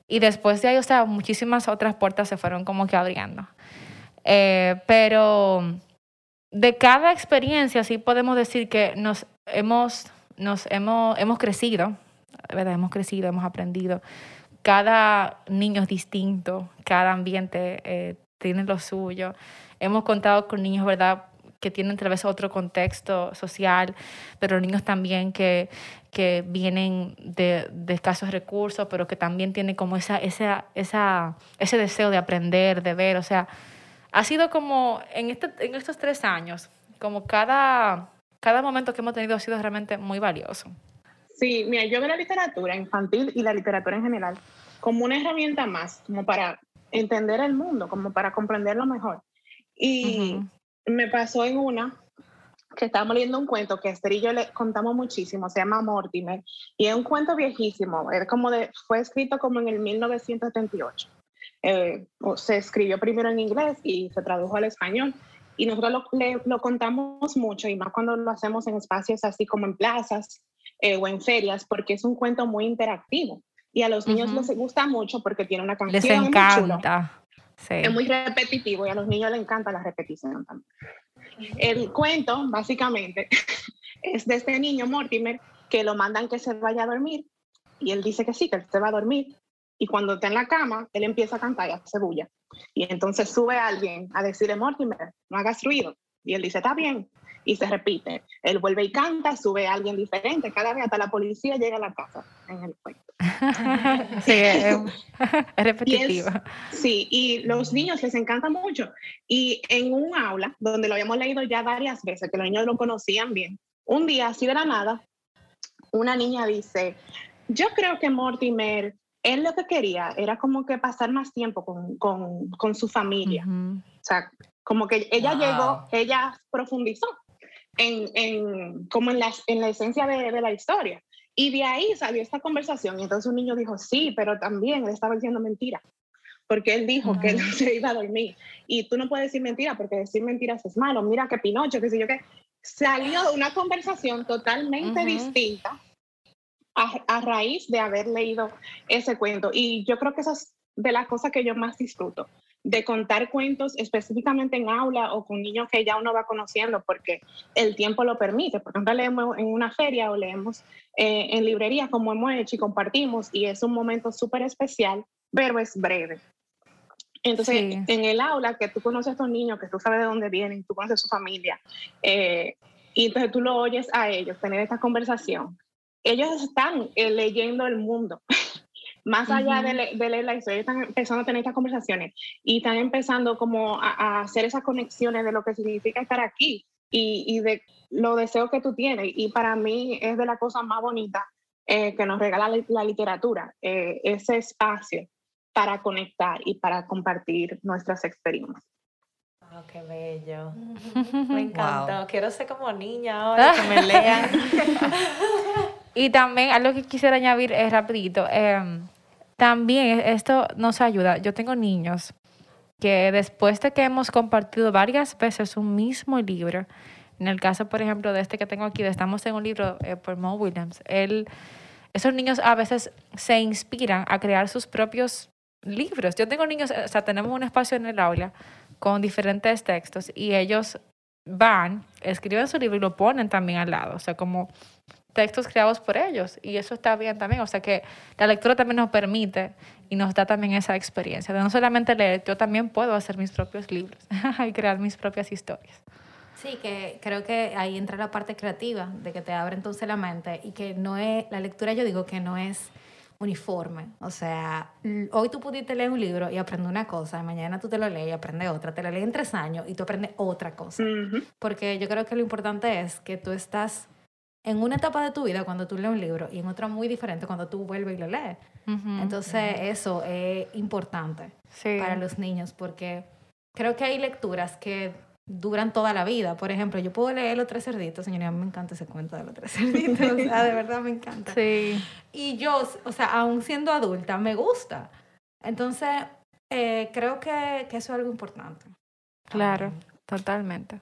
Y después de ahí, o sea, muchísimas otras puertas se fueron como que abriendo. Eh, pero de cada experiencia sí podemos decir que nos hemos, nos hemos, hemos crecido, ¿verdad? Hemos crecido, hemos aprendido. Cada niño es distinto, cada ambiente eh, tiene lo suyo. Hemos contado con niños, ¿verdad? Que tienen tal vez otro contexto social, pero niños también que, que vienen de, de escasos recursos, pero que también tienen como esa, esa, esa, ese deseo de aprender, de ver. O sea, ha sido como en, este, en estos tres años, como cada, cada momento que hemos tenido ha sido realmente muy valioso. Sí, mira, yo veo la literatura infantil y la literatura en general como una herramienta más, como para entender el mundo, como para comprenderlo mejor. Y. me pasó en una que estábamos leyendo un cuento que Esther y yo le contamos muchísimo, se llama Mortimer, y es un cuento viejísimo, es como de, fue escrito como en el 1978. Eh, se escribió primero en inglés y se tradujo al español. Y nosotros lo, lo, contamos mucho, y más cuando lo hacemos en espacios así como en plazas eh, o en ferias, porque es un cuento muy interactivo. Y a los niños les gusta mucho porque tiene una canción. Les encanta. Es muy repetitivo y a los niños les encanta la repetición también. El cuento, básicamente, es de este niño, Mortimer, que lo mandan que se vaya a dormir y él dice que sí, que él se va a dormir. Y cuando está en la cama, él empieza a cantar y a hacer bulla. Y entonces sube alguien a decirle, Mortimer, no hagas ruido. Y él dice, está bien y se repite. Él vuelve y canta, sube a alguien diferente, cada vez hasta la policía llega a la casa en el cuento. sí, es, repetitivo. sí, y los niños les encanta mucho. Y en un aula, donde lo habíamos leído ya varias veces, que los niños lo conocían bien, un día, así de la nada, una niña dice, yo creo que Mortimer, él lo que quería era como que pasar más tiempo con, con, con su familia. O sea, como que ella llegó, ella profundizó en, en, como en la, en la esencia de, de, la historia. Y de ahí salió esta conversación y entonces un niño dijo, sí, pero también él estaba diciendo mentira, porque él dijo que él no se iba a dormir. Y tú no puedes decir mentira porque decir mentiras es malo. Mira que Pinocho, que sé yo qué. Salió una conversación totalmente distinta a, a, raíz de haber leído ese cuento. Y yo creo que esa es de las cosas que yo más disfruto de contar cuentos específicamente en aula o con niños que ya uno va conociendo porque el tiempo lo permite. Por ejemplo, leemos en una feria o leemos eh, en librería como hemos hecho y compartimos y es un momento súper especial, pero es breve. Entonces, en el aula, que tú conoces a estos niños, que tú sabes de dónde vienen, tú conoces su familia, eh, y entonces tú lo oyes a ellos tener esta conversación, ellos están eh, leyendo el mundo. más allá de, leer la historia, están empezando a tener estas conversaciones y están empezando como a, hacer esas conexiones de lo que significa estar aquí y, y, de los deseos que tú tienes. Y para mí es de la cosa más bonita eh, que nos regala la, literatura, eh, ese espacio para conectar y para compartir nuestras experiencias. Oh, qué bello. Me encantó. Quiero ser como niña ahora, que me lean. y también algo que quisiera añadir es rapidito. Eh, también esto nos ayuda. Yo tengo niños que después de que hemos compartido varias veces un mismo libro, en el caso, por ejemplo, de este que tengo aquí, Estamos en un libro eh, por Mo Williams, él, esos niños a veces se inspiran a crear sus propios libros. Yo tengo niños, o sea, tenemos un espacio en el aula con diferentes textos y ellos van, escriben su libro y lo ponen también al lado. O sea, como textos creados por ellos y eso está bien también. O sea que la lectura también nos permite y nos da también esa experiencia de no solamente leer, yo también puedo hacer mis propios libros y crear mis propias historias. Sí, que creo que ahí entra la parte creativa, de que te abre entonces la mente y que no es, la lectura yo digo que no es uniforme. O sea, hoy tú pudiste leer un libro y aprender una cosa, mañana tú te lo lees y aprendes otra, te lo lees en tres años y tú aprendes otra cosa. Porque yo creo que lo importante es que tú estás en una etapa de tu vida cuando tú lees un libro y en otra muy diferente cuando tú vuelves y lo lees. Entonces eso es importante para los niños porque creo que hay lecturas que duran toda la vida. Por ejemplo, yo puedo leer Los Tres Cerditos, señoría, me encanta ese cuento de Los Tres Cerditos, o sea, de verdad me encanta. Sí. Y yo, o sea, aún siendo adulta, me gusta. Entonces, eh, creo que, que eso es algo importante. Claro, totalmente.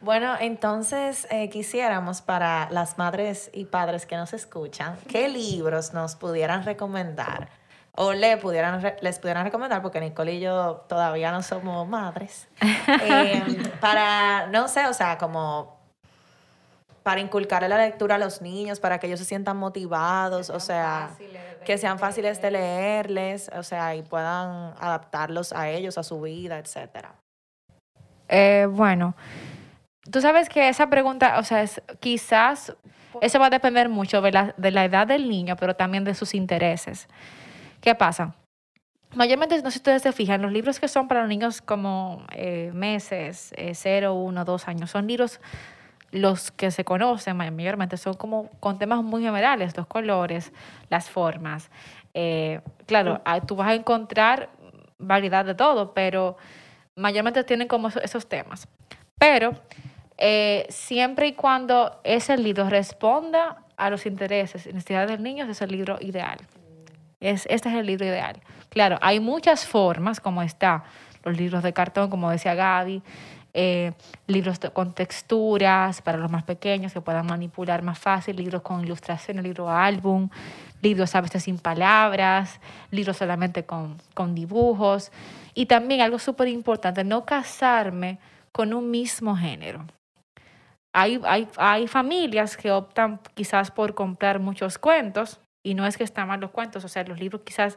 Bueno, entonces eh, quisiéramos para las madres y padres que nos escuchan, ¿qué libros nos pudieran recomendar? O le pudieran, les pudieran recomendar, porque Nicole y yo todavía no somos madres, em, para, no sé, o sea, como para inculcar la lectura a los niños, para que ellos se sientan motivados, o sea, que sean fáciles de leerles, o sea, y puedan adaptarlos a ellos, a su vida, etcétera. Eh, bueno, Tú sabes que esa pregunta, o sea, es, quizás eso va a depender mucho de la, de la edad del niño, pero también de sus intereses. ¿Qué pasa? Mayormente, no sé si ustedes se fijan, los libros que son para los niños como eh, meses, eh, 0, 1, 2 años, son libros los que se conocen mayormente, son como con temas muy generales, los colores, las formas. Eh, claro, tú vas a encontrar variedad de todo, pero mayormente tienen como esos temas. Pero eh, siempre y cuando ese libro responda a los intereses y necesidades del niño, es el libro ideal. Es, este es el libro ideal. Claro, hay muchas formas, como está los libros de cartón, como decía Gaby, eh, libros con texturas para los más pequeños que puedan manipular más fácil, libros con ilustraciones, libro álbum, libros a veces sin palabras, libros solamente con, con dibujos. Y también algo súper importante, no casarme con un mismo género. Hay, hay, hay familias que optan quizás por comprar muchos cuentos, y no es que están mal los cuentos, o sea, los libros quizás,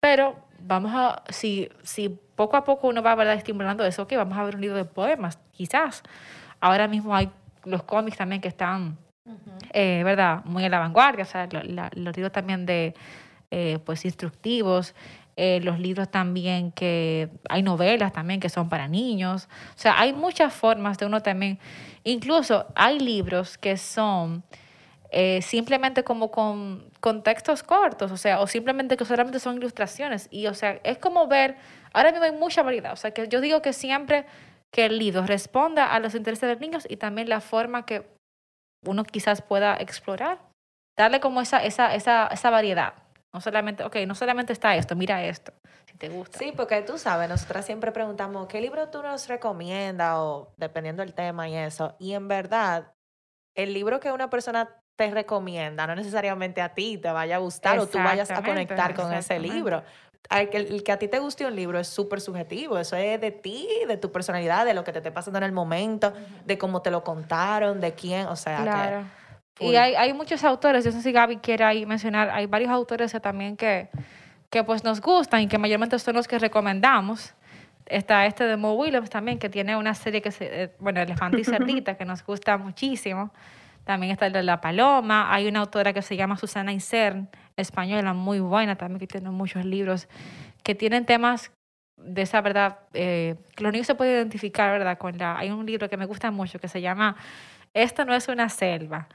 pero vamos a, si, si poco a poco uno va ¿verdad? estimulando eso, ok, vamos a ver un libro de poemas, quizás. Ahora mismo hay los cómics también que están, eh, ¿verdad? Muy en la vanguardia, o sea, lo- la- los libros también de, eh, pues, instructivos, eh, los libros también que, hay novelas también que son para niños, o sea, hay muchas formas de uno también, incluso hay libros que son eh, simplemente como con, con textos cortos, o sea, o simplemente que solamente son ilustraciones. Y, o sea, es como ver, ahora mismo hay mucha variedad, o sea, que yo digo que siempre que el libro responda a los intereses de los niños y también la forma que uno quizás pueda explorar, darle como esa, esa, esa, esa variedad. No solamente, ok, no solamente está esto, mira esto, si te gusta. Sí, porque tú sabes, nosotras siempre preguntamos, ¿qué libro tú nos recomiendas? O dependiendo del tema y eso. Y en verdad, el libro que una persona te recomienda, no necesariamente a ti te vaya a gustar o tú vayas a conectar con ese libro. Que, el que a ti te guste un libro es súper subjetivo, eso es de ti, de tu personalidad, de lo que te esté pasando en el momento, de cómo te lo contaron, de quién, o sea, que- Y hay, hay muchos autores, yo no sé si Gaby quiere ahí mencionar, hay varios autores también que, que pues nos gustan y que mayormente son los que recomendamos. Está este de Mo Williams también, que tiene una serie que se, eh, bueno, Elefante y Cerdita, que nos gusta muchísimo. También está el de La Paloma. Hay una autora que se llama Susana Isern, española, muy buena también, que tiene muchos libros que tienen temas de esa verdad, eh, que los niños se pueden identificar, ¿verdad? Con la, hay un libro que me gusta mucho que se llama Esto no es una selva,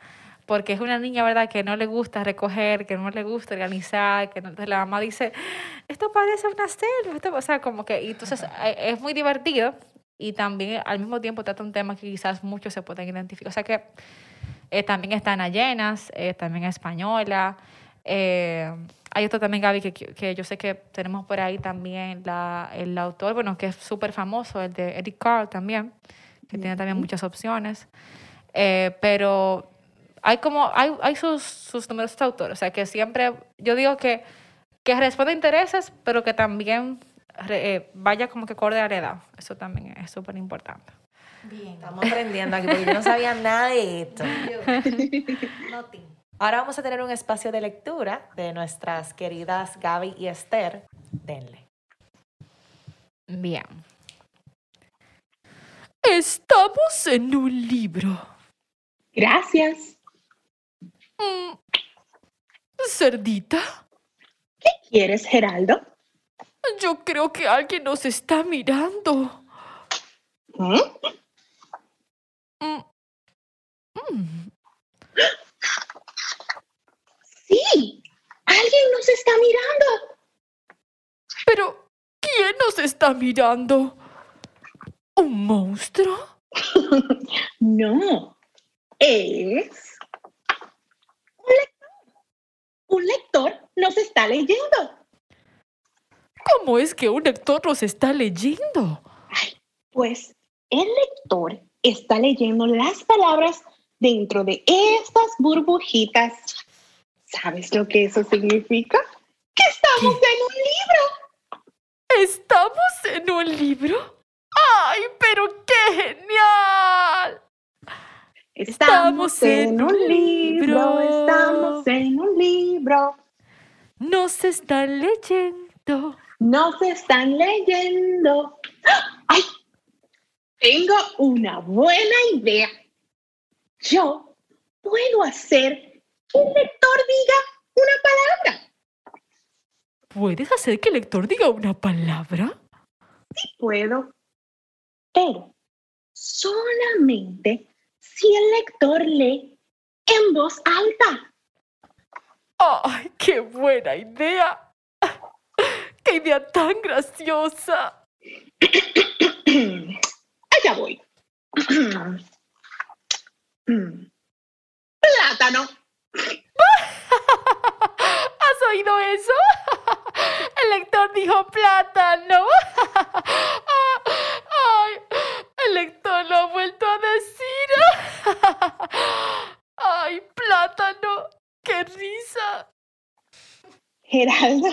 porque es una niña, ¿verdad? Que no le gusta recoger, que no le gusta organizar, que no, entonces la mamá dice, esto parece una selva, esto-", o sea, como que, y entonces eh, es muy divertido y también al mismo tiempo trata un tema que quizás muchos se pueden identificar, o sea que eh, también está Ana Llenas, eh, también española. eh, hay otro también, Gaby, que, que yo sé que tenemos por ahí también la, el autor, bueno, que es súper famoso, el de Eric Carl también, que tiene también muchas opciones. Eh, pero hay como, hay, hay sus, sus numerosos autores, o sea, que siempre, yo digo que, que responde a intereses, pero que también re- eh, vaya como que acorde a la edad. Eso también es súper importante. Estamos aprendiendo aquí porque yo no sabía nada de esto. Ahora vamos a tener un espacio de lectura de nuestras queridas Gaby y Esther. Denle. Bien. Estamos en un libro. Gracias. Mm. Cerdita, ¿Quieres, Geraldo? yo creo que alguien nos está mirando. Mm. Mm. Sí, alguien nos está mirando. Pero, ¿quién nos está mirando? ¿Un monstruo? No, es un lector. Un lector nos está leyendo. ¿Cómo es que un lector nos está leyendo? Pues el lector está leyendo las palabras dentro de estas burbujitas. ¿Sabes lo que eso significa? Que estamos en un libro. ¿Estamos en un libro? ¡Ay, pero qué genial! Estamos en un libro, estamos en un libro. Nos están leyendo. Nos están leyendo. ¡Ay! Tengo una buena idea. Yo puedo hacer que el lector diga una palabra. ¿Puedes hacer que el lector diga una palabra? Puedo. Pero solamente si el lector lee en voz alta. ¡Ay, qué buena idea! ¡Qué idea tan graciosa! Allá voy. Plátano. ¿Has oído eso? El lector dijo plátano. Ay, el lector lo ha vuelto a decir. Ay, plátano. ¡Qué risa! Geraldo,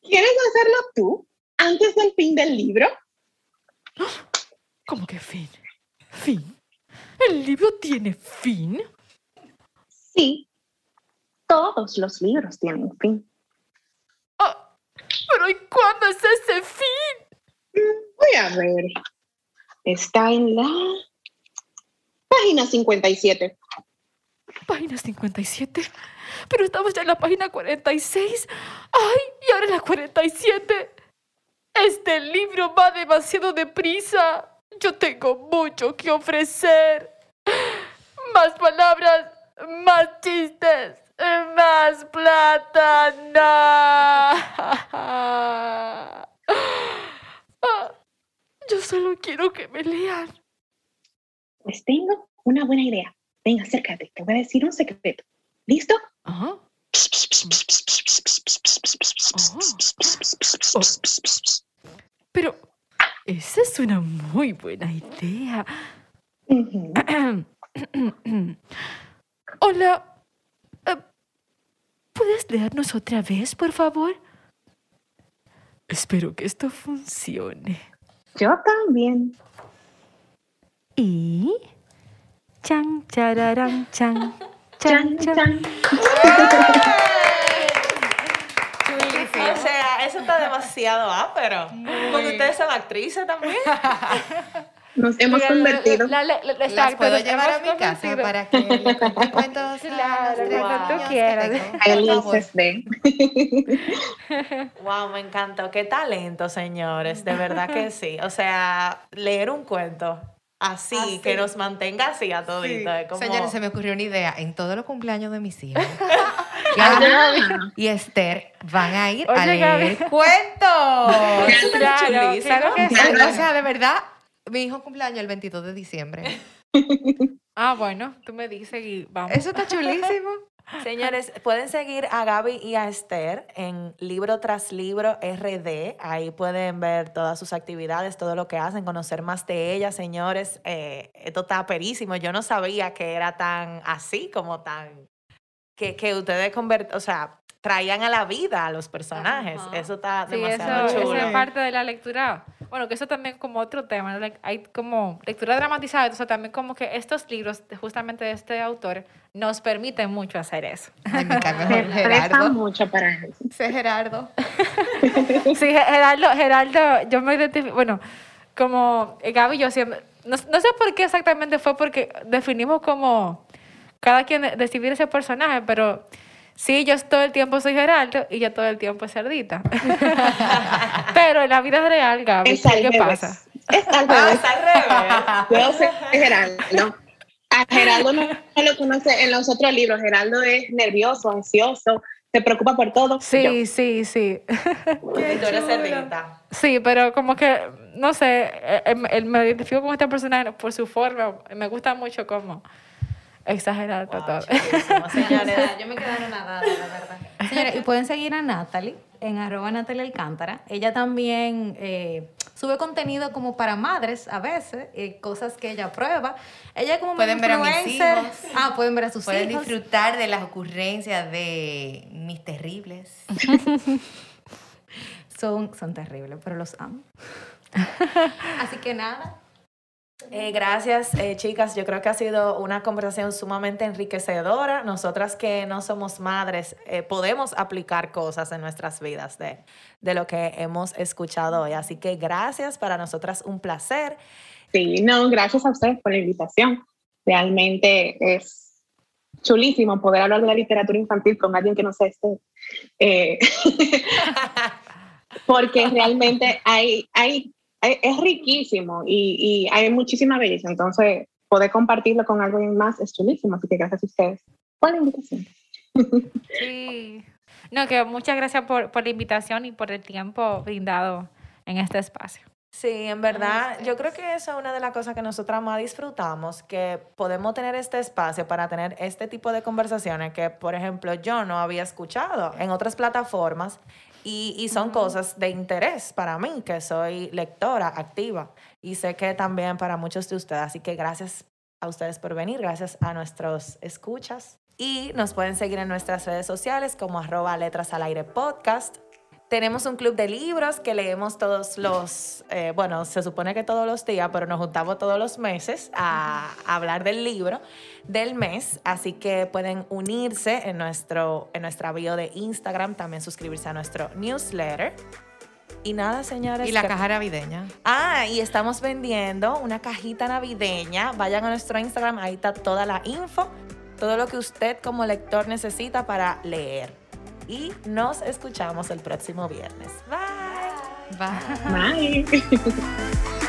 ¿quieres hacerlo tú antes del fin del libro? ¿Cómo que fin? ¿Fin? ¿El libro tiene fin? Sí, todos los libros tienen fin. Ah, pero ¿y cuándo es ese fin? Voy a ver. Está en la página 57. Página 57. Pero estamos ya en la página 46. ¡Ay! Y ahora en la 47. Este libro va demasiado deprisa. Yo tengo mucho que ofrecer. Más palabras, más chistes, más plata. No. Ah, Yo solo quiero que me lean. Pues tengo una buena idea. Ven, acércate, te voy a decir un secreto. ¿Listo? Ajá. Pero esa es una muy buena idea. Hola. eh, ¿Puedes leernos otra vez, por favor? Espero que esto funcione. Yo también. Y. Chan, chararán, chan. Chan, Chan, chan. O sea, eso está demasiado ápero. Porque ustedes son actrices también. Nos hemos convertido. La- la- la- Las puedo llevar a mi casa para que le cuente cuentos Claro, cuando tú quieras. Felices de. Wow, me encantó. Qué talento, señores. De verdad que sí. O sea, leer un cuento así, que nos mantenga así a todito. Es como... Señores, se me ocurrió una idea. En todos los cumpleaños de mis hijos, Gaby y Esther van a ir a leer Gaby. cuentos. Claro, chulísimo. claro que sí. O sea, de verdad, mi hijo cumpleaños el 22 de diciembre. Ah, bueno, tú me dices y vamos. Eso está chulísimo. Señores, pueden seguir a Gaby y a Esther en Libro tras Libro RD. Ahí pueden ver todas sus actividades, todo lo que hacen, conocer más de ellas, señores. Eh, esto está perísimo. Yo no sabía que era tan así, como tan... Que, que ustedes convert o sea, traían a la vida a los personajes. Ajá. Eso está Sí, eso, demasiado eso chulo. es parte de la lectura. Bueno, que eso también como otro tema. Hay como lectura dramatizada, entonces también como que estos libros, justamente de este autor, nos permiten mucho hacer eso. Ay, me cae Se Gerardo. mucho para eso. Ese Gerardo. Sí, Gerardo, Gerardo, yo me identifico, bueno, como Gaby y yo siempre, no, no sé por qué exactamente fue porque definimos como cada quien de- decidir ese personaje, pero sí, yo todo el tiempo soy Gerardo y yo todo el tiempo es Cerdita. pero en la vida real, Gaby, Es ¿qué pasa? Es al Ah, revés. es al revés. Yo soy Geraldo. A Geraldo no lo conoce en los otros libros. Geraldo es nervioso, ansioso, se preocupa por todo. Sí, sí, sí. Y tú eres cerdita. Sí, pero como que, no sé, eh, eh, me- identifico con este personaje por su forma. Me gusta mucho como exagerar Wow, todo. señores. Yo me quedé nadada, la verdad. Señores, y pueden seguir a Natalie en arroba Natalie Alcántara. Ella también eh, sube contenido como para madres a veces, eh, cosas que ella prueba. Ella como Pueden ver a mis hijos. Ah, pueden ver a sus Pueden hijos. disfrutar de las ocurrencias de mis terribles. Son, son terribles, pero los amo. Así que nada. Eh, gracias, eh, chicas. Yo creo que ha sido una conversación sumamente enriquecedora. Nosotras que no somos madres, eh, podemos aplicar cosas en nuestras vidas de, de lo que hemos escuchado hoy. Así que gracias, para nosotras un placer. Sí, no, gracias a ustedes por la invitación. Realmente es chulísimo poder hablar de la literatura infantil con alguien que no sea este. Eh, porque realmente hay, hay, es riquísimo y, y hay muchísima belleza. Entonces, poder compartirlo con alguien más es chulísimo. Así que gracias a ustedes por la invitación. Sí. No, que muchas gracias por, por la invitación y por el tiempo brindado en este espacio. Sí, en verdad, yo creo que eso es una de las cosas que nosotras más disfrutamos, que podemos tener este espacio para tener este tipo de conversaciones que, por ejemplo, yo no había escuchado en otras plataformas y, y son cosas de interés para mí, que soy lectora activa y sé que también para muchos de ustedes. Así que gracias a ustedes por venir, gracias a nuestros escuchas. Y nos pueden seguir en nuestras redes sociales como arroba letras al aire podcast. Tenemos un club de libros que leemos todos los, eh, bueno, se supone que todos los días, pero nos juntamos todos los meses a, a hablar del libro del mes. Así que pueden unirse en, nuestro, en nuestra bio de Instagram, también suscribirse a nuestro newsletter. Y nada, señores. Y la caja navideña. Ah, y estamos vendiendo una cajita navideña. Vayan a nuestro Instagram, ahí está toda la info, todo lo que usted como lector necesita para leer. Y nos escuchamos el próximo viernes. Bye. Bye. Bye.